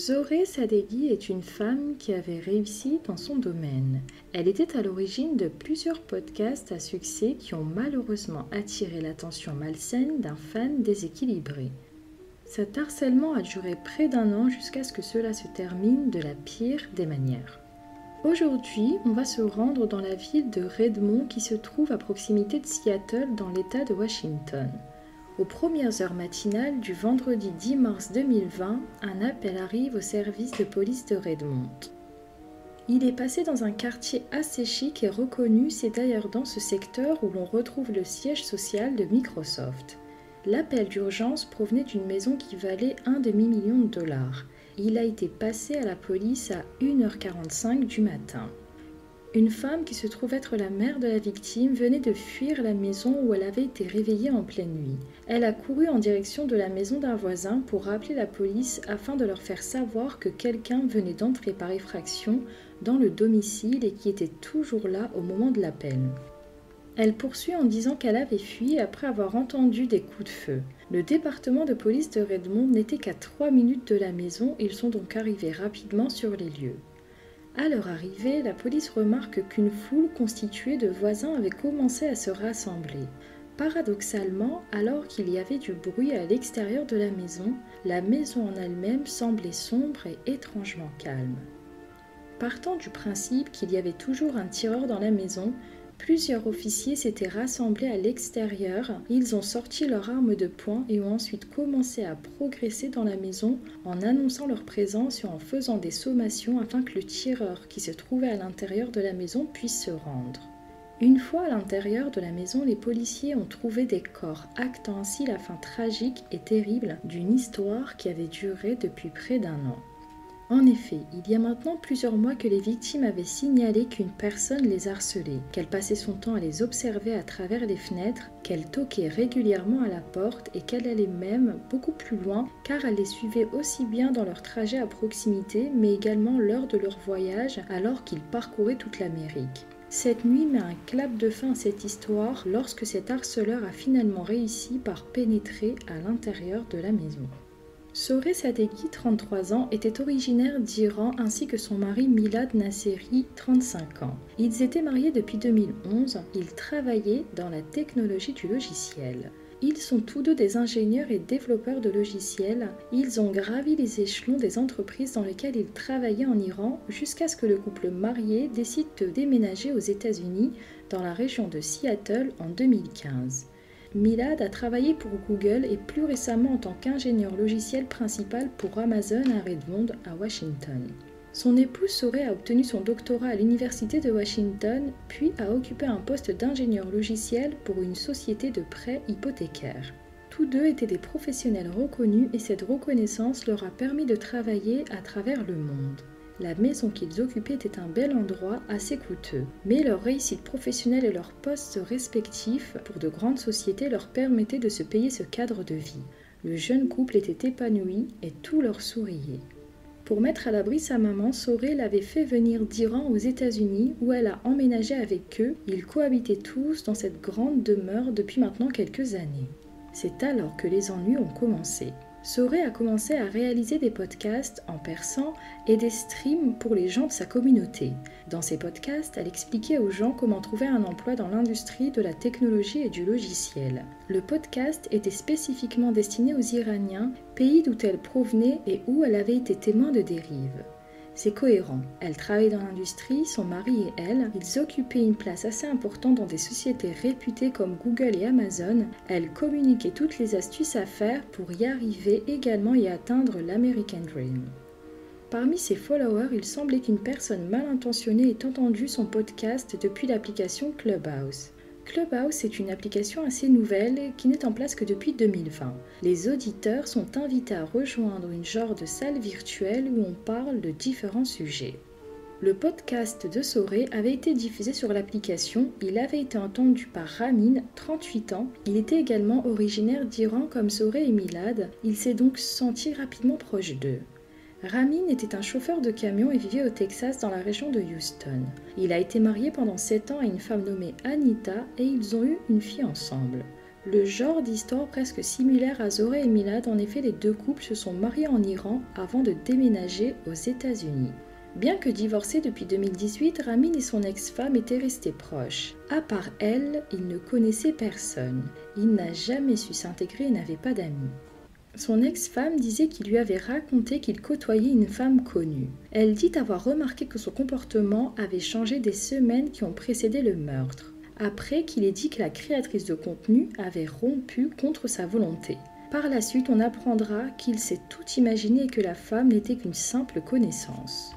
Zoré Sadeghi est une femme qui avait réussi dans son domaine. Elle était à l'origine de plusieurs podcasts à succès qui ont malheureusement attiré l'attention malsaine d'un fan déséquilibré. Cet harcèlement a duré près d'un an jusqu'à ce que cela se termine de la pire des manières. Aujourd'hui, on va se rendre dans la ville de Redmond qui se trouve à proximité de Seattle dans l'État de Washington. Aux premières heures matinales du vendredi 10 mars 2020, un appel arrive au service de police de Redmond. Il est passé dans un quartier assez chic et reconnu, c'est d'ailleurs dans ce secteur où l'on retrouve le siège social de Microsoft. L'appel d'urgence provenait d'une maison qui valait un demi-million de dollars. Il a été passé à la police à 1h45 du matin. Une femme qui se trouve être la mère de la victime venait de fuir la maison où elle avait été réveillée en pleine nuit. Elle a couru en direction de la maison d'un voisin pour rappeler la police afin de leur faire savoir que quelqu'un venait d'entrer par effraction dans le domicile et qui était toujours là au moment de l'appel. Elle poursuit en disant qu'elle avait fui après avoir entendu des coups de feu. Le département de police de Redmond n'était qu'à trois minutes de la maison, ils sont donc arrivés rapidement sur les lieux. À leur arrivée, la police remarque qu'une foule constituée de voisins avait commencé à se rassembler. Paradoxalement, alors qu'il y avait du bruit à l'extérieur de la maison, la maison en elle-même semblait sombre et étrangement calme. Partant du principe qu'il y avait toujours un tireur dans la maison, Plusieurs officiers s'étaient rassemblés à l'extérieur, ils ont sorti leurs armes de poing et ont ensuite commencé à progresser dans la maison en annonçant leur présence et en faisant des sommations afin que le tireur qui se trouvait à l'intérieur de la maison puisse se rendre. Une fois à l'intérieur de la maison, les policiers ont trouvé des corps, actant ainsi la fin tragique et terrible d'une histoire qui avait duré depuis près d'un an. En effet, il y a maintenant plusieurs mois que les victimes avaient signalé qu'une personne les harcelait, qu'elle passait son temps à les observer à travers les fenêtres, qu'elle toquait régulièrement à la porte et qu'elle allait même beaucoup plus loin car elle les suivait aussi bien dans leur trajet à proximité mais également lors de leur voyage alors qu'ils parcouraient toute l'Amérique. Cette nuit met un clap de fin à cette histoire lorsque cet harceleur a finalement réussi par pénétrer à l'intérieur de la maison. Soré Sadeghi, 33 ans, était originaire d'Iran ainsi que son mari Milad Nasseri, 35 ans. Ils étaient mariés depuis 2011, ils travaillaient dans la technologie du logiciel. Ils sont tous deux des ingénieurs et développeurs de logiciels. Ils ont gravi les échelons des entreprises dans lesquelles ils travaillaient en Iran jusqu'à ce que le couple marié décide de déménager aux États-Unis dans la région de Seattle en 2015. Milad a travaillé pour Google et plus récemment en tant qu'ingénieur logiciel principal pour Amazon à Redmond, à Washington. Son épouse Soré a obtenu son doctorat à l'Université de Washington, puis a occupé un poste d'ingénieur logiciel pour une société de prêts hypothécaires. Tous deux étaient des professionnels reconnus et cette reconnaissance leur a permis de travailler à travers le monde. La maison qu'ils occupaient était un bel endroit assez coûteux, mais leur réussite professionnelle et leurs postes respectifs pour de grandes sociétés leur permettaient de se payer ce cadre de vie. Le jeune couple était épanoui et tout leur souriait. Pour mettre à l'abri sa maman, Soré l'avait fait venir d'Iran aux États-Unis où elle a emménagé avec eux. Ils cohabitaient tous dans cette grande demeure depuis maintenant quelques années. C'est alors que les ennuis ont commencé. Soré a commencé à réaliser des podcasts en persan et des streams pour les gens de sa communauté. Dans ces podcasts, elle expliquait aux gens comment trouver un emploi dans l'industrie de la technologie et du logiciel. Le podcast était spécifiquement destiné aux Iraniens, pays d'où elle provenait et où elle avait été témoin de dérives. C'est cohérent. Elle travaillait dans l'industrie, son mari et elle, ils occupaient une place assez importante dans des sociétés réputées comme Google et Amazon. Elle communiquait toutes les astuces à faire pour y arriver également et atteindre l'American Dream. Parmi ses followers, il semblait qu'une personne mal intentionnée ait entendu son podcast depuis l'application Clubhouse. Clubhouse est une application assez nouvelle qui n'est en place que depuis 2020. Les auditeurs sont invités à rejoindre une genre de salle virtuelle où on parle de différents sujets. Le podcast de Soré avait été diffusé sur l'application. Il avait été entendu par Ramin, 38 ans. Il était également originaire d'Iran comme Soré et Milad. Il s'est donc senti rapidement proche d'eux. Ramin était un chauffeur de camion et vivait au Texas dans la région de Houston. Il a été marié pendant 7 ans à une femme nommée Anita et ils ont eu une fille ensemble. Le genre d'histoire presque similaire à Zoré et Milad, en effet, les deux couples se sont mariés en Iran avant de déménager aux États-Unis. Bien que divorcés depuis 2018, Ramin et son ex-femme étaient restés proches. À part elle, il ne connaissait personne. Il n'a jamais su s'intégrer et n'avait pas d'amis. Son ex-femme disait qu'il lui avait raconté qu'il côtoyait une femme connue. Elle dit avoir remarqué que son comportement avait changé des semaines qui ont précédé le meurtre, après qu'il ait dit que la créatrice de contenu avait rompu contre sa volonté. Par la suite, on apprendra qu'il s'est tout imaginé et que la femme n'était qu'une simple connaissance.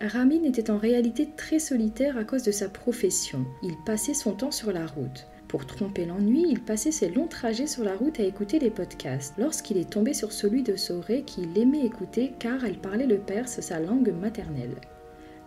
Ramin était en réalité très solitaire à cause de sa profession. Il passait son temps sur la route. Pour tromper l'ennui, il passait ses longs trajets sur la route à écouter les podcasts. Lorsqu'il est tombé sur celui de Soré qu'il aimait écouter car elle parlait le perse, sa langue maternelle.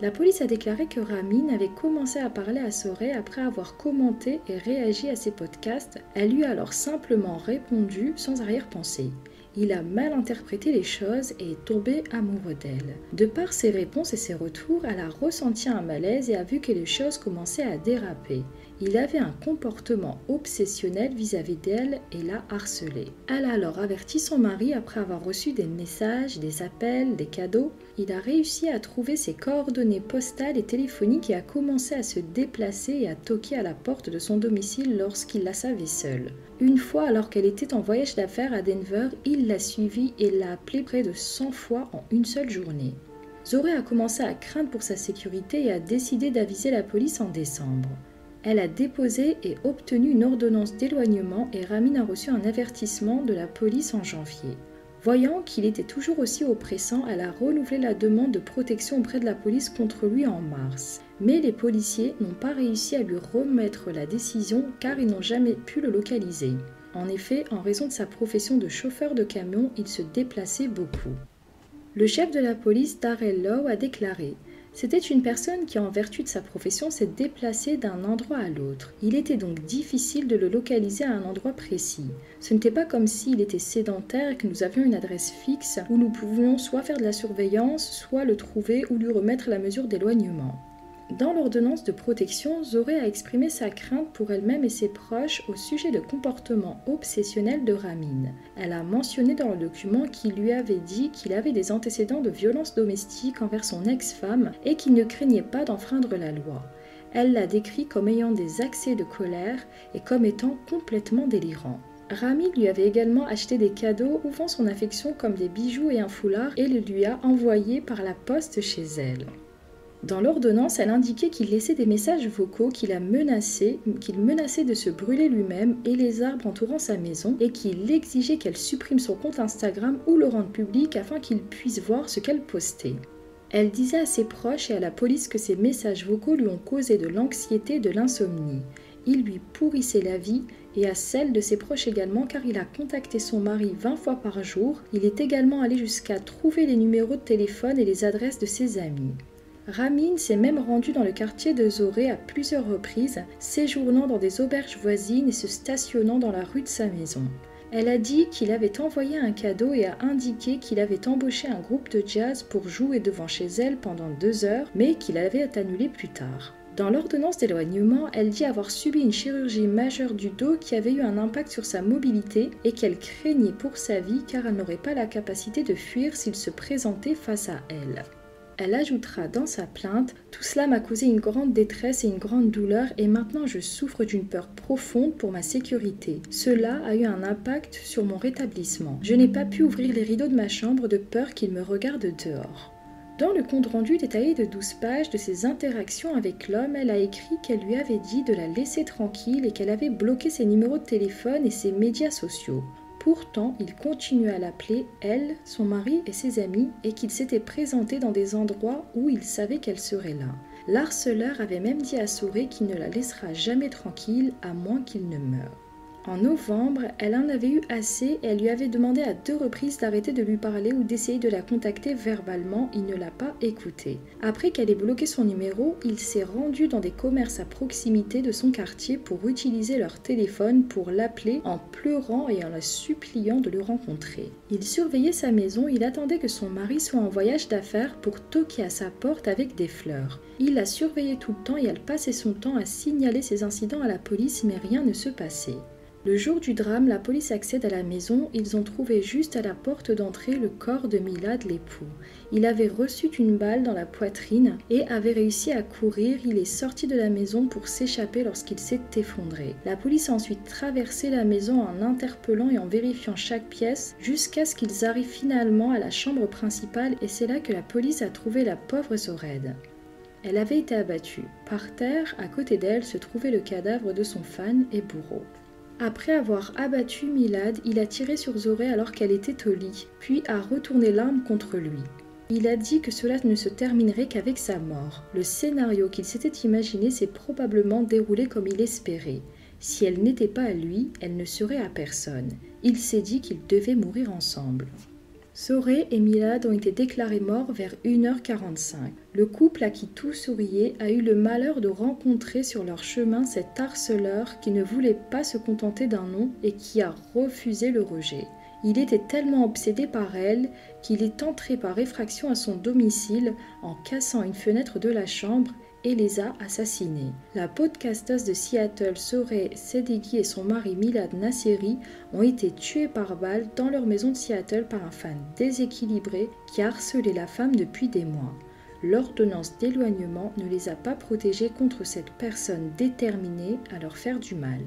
La police a déclaré que Ramin avait commencé à parler à Soré après avoir commenté et réagi à ses podcasts. Elle lui a alors simplement répondu sans arrière-pensée. Il a mal interprété les choses et est tombé amoureux d'elle. De par ses réponses et ses retours, elle a ressenti un malaise et a vu que les choses commençaient à déraper. Il avait un comportement obsessionnel vis-à-vis d'elle et l'a harcelée. Elle a alors averti son mari après avoir reçu des messages, des appels, des cadeaux. Il a réussi à trouver ses coordonnées postales et téléphoniques et a commencé à se déplacer et à toquer à la porte de son domicile lorsqu'il la savait seule. Une fois, alors qu'elle était en voyage d'affaires à Denver, il l'a suivie et l'a appelée près de 100 fois en une seule journée. Zoré a commencé à craindre pour sa sécurité et a décidé d'aviser la police en décembre. Elle a déposé et obtenu une ordonnance d'éloignement et Ramin a reçu un avertissement de la police en janvier. Voyant qu'il était toujours aussi oppressant, elle a renouvelé la demande de protection auprès de la police contre lui en mars. Mais les policiers n'ont pas réussi à lui remettre la décision car ils n'ont jamais pu le localiser. En effet, en raison de sa profession de chauffeur de camion, il se déplaçait beaucoup. Le chef de la police, Darrell Lowe, a déclaré c'était une personne qui, en vertu de sa profession, s'est déplacée d'un endroit à l'autre. Il était donc difficile de le localiser à un endroit précis. Ce n'était pas comme s'il était sédentaire et que nous avions une adresse fixe où nous pouvions soit faire de la surveillance, soit le trouver ou lui remettre la mesure d'éloignement. Dans l'ordonnance de protection, Zoré a exprimé sa crainte pour elle-même et ses proches au sujet de comportements obsessionnels de Ramin. Elle a mentionné dans le document qu'il lui avait dit qu'il avait des antécédents de violence domestique envers son ex-femme et qu'il ne craignait pas d'enfreindre la loi. Elle l'a décrit comme ayant des accès de colère et comme étant complètement délirant. Ramin lui avait également acheté des cadeaux ouvrant son affection comme des bijoux et un foulard et le lui a envoyé par la poste chez elle. Dans l'ordonnance, elle indiquait qu'il laissait des messages vocaux qu'il qu'il menaçait de se brûler lui-même et les arbres entourant sa maison et qu'il exigeait qu'elle supprime son compte Instagram ou le rende public afin qu'il puisse voir ce qu'elle postait. Elle disait à ses proches et à la police que ces messages vocaux lui ont causé de l'anxiété et de l'insomnie. Il lui pourrissait la vie et à celle de ses proches également car il a contacté son mari 20 fois par jour. Il est également allé jusqu'à trouver les numéros de téléphone et les adresses de ses amis. Ramin s'est même rendu dans le quartier de Zoré à plusieurs reprises, séjournant dans des auberges voisines et se stationnant dans la rue de sa maison. Elle a dit qu'il avait envoyé un cadeau et a indiqué qu'il avait embauché un groupe de jazz pour jouer devant chez elle pendant deux heures, mais qu'il avait annulé plus tard. Dans l'ordonnance d'éloignement, elle dit avoir subi une chirurgie majeure du dos qui avait eu un impact sur sa mobilité et qu'elle craignait pour sa vie car elle n'aurait pas la capacité de fuir s'il se présentait face à elle. Elle ajoutera dans sa plainte Tout cela m'a causé une grande détresse et une grande douleur, et maintenant je souffre d'une peur profonde pour ma sécurité. Cela a eu un impact sur mon rétablissement. Je n'ai pas pu ouvrir les rideaux de ma chambre de peur qu'il me regarde dehors. Dans le compte-rendu détaillé de 12 pages de ses interactions avec l'homme, elle a écrit qu'elle lui avait dit de la laisser tranquille et qu'elle avait bloqué ses numéros de téléphone et ses médias sociaux. Pourtant, il continuait à l'appeler, elle, son mari et ses amis, et qu'il s'était présenté dans des endroits où il savait qu'elle serait là. L'harceleur avait même dit à Souré qu'il ne la laissera jamais tranquille à moins qu'il ne meure. En novembre, elle en avait eu assez et elle lui avait demandé à deux reprises d'arrêter de lui parler ou d'essayer de la contacter verbalement. Il ne l'a pas écoutée. Après qu'elle ait bloqué son numéro, il s'est rendu dans des commerces à proximité de son quartier pour utiliser leur téléphone pour l'appeler en pleurant et en la suppliant de le rencontrer. Il surveillait sa maison, il attendait que son mari soit en voyage d'affaires pour toquer à sa porte avec des fleurs. Il la surveillait tout le temps et elle passait son temps à signaler ces incidents à la police mais rien ne se passait. Le jour du drame, la police accède à la maison. Ils ont trouvé juste à la porte d'entrée le corps de Milad, l'époux. Il avait reçu une balle dans la poitrine et avait réussi à courir. Il est sorti de la maison pour s'échapper lorsqu'il s'est effondré. La police a ensuite traversé la maison en interpellant et en vérifiant chaque pièce jusqu'à ce qu'ils arrivent finalement à la chambre principale et c'est là que la police a trouvé la pauvre Sored. Elle avait été abattue. Par terre, à côté d'elle, se trouvait le cadavre de son fan et bourreau. Après avoir abattu Milad, il a tiré sur Zoré alors qu'elle était au lit, puis a retourné l'arme contre lui. Il a dit que cela ne se terminerait qu'avec sa mort. Le scénario qu'il s'était imaginé s'est probablement déroulé comme il espérait. Si elle n'était pas à lui, elle ne serait à personne. Il s'est dit qu'ils devaient mourir ensemble. Soré et Milad ont été déclarés morts vers 1h45. Le couple à qui tout souriait a eu le malheur de rencontrer sur leur chemin cet harceleur qui ne voulait pas se contenter d'un nom et qui a refusé le rejet. Il était tellement obsédé par elle qu'il est entré par effraction à son domicile en cassant une fenêtre de la chambre et les a assassinés. La podcasteuse de Seattle, Sorey Sedeghi et son mari Milad Nasseri ont été tués par balle dans leur maison de Seattle par un fan déséquilibré qui a harcelé la femme depuis des mois. L'ordonnance d'éloignement ne les a pas protégés contre cette personne déterminée à leur faire du mal.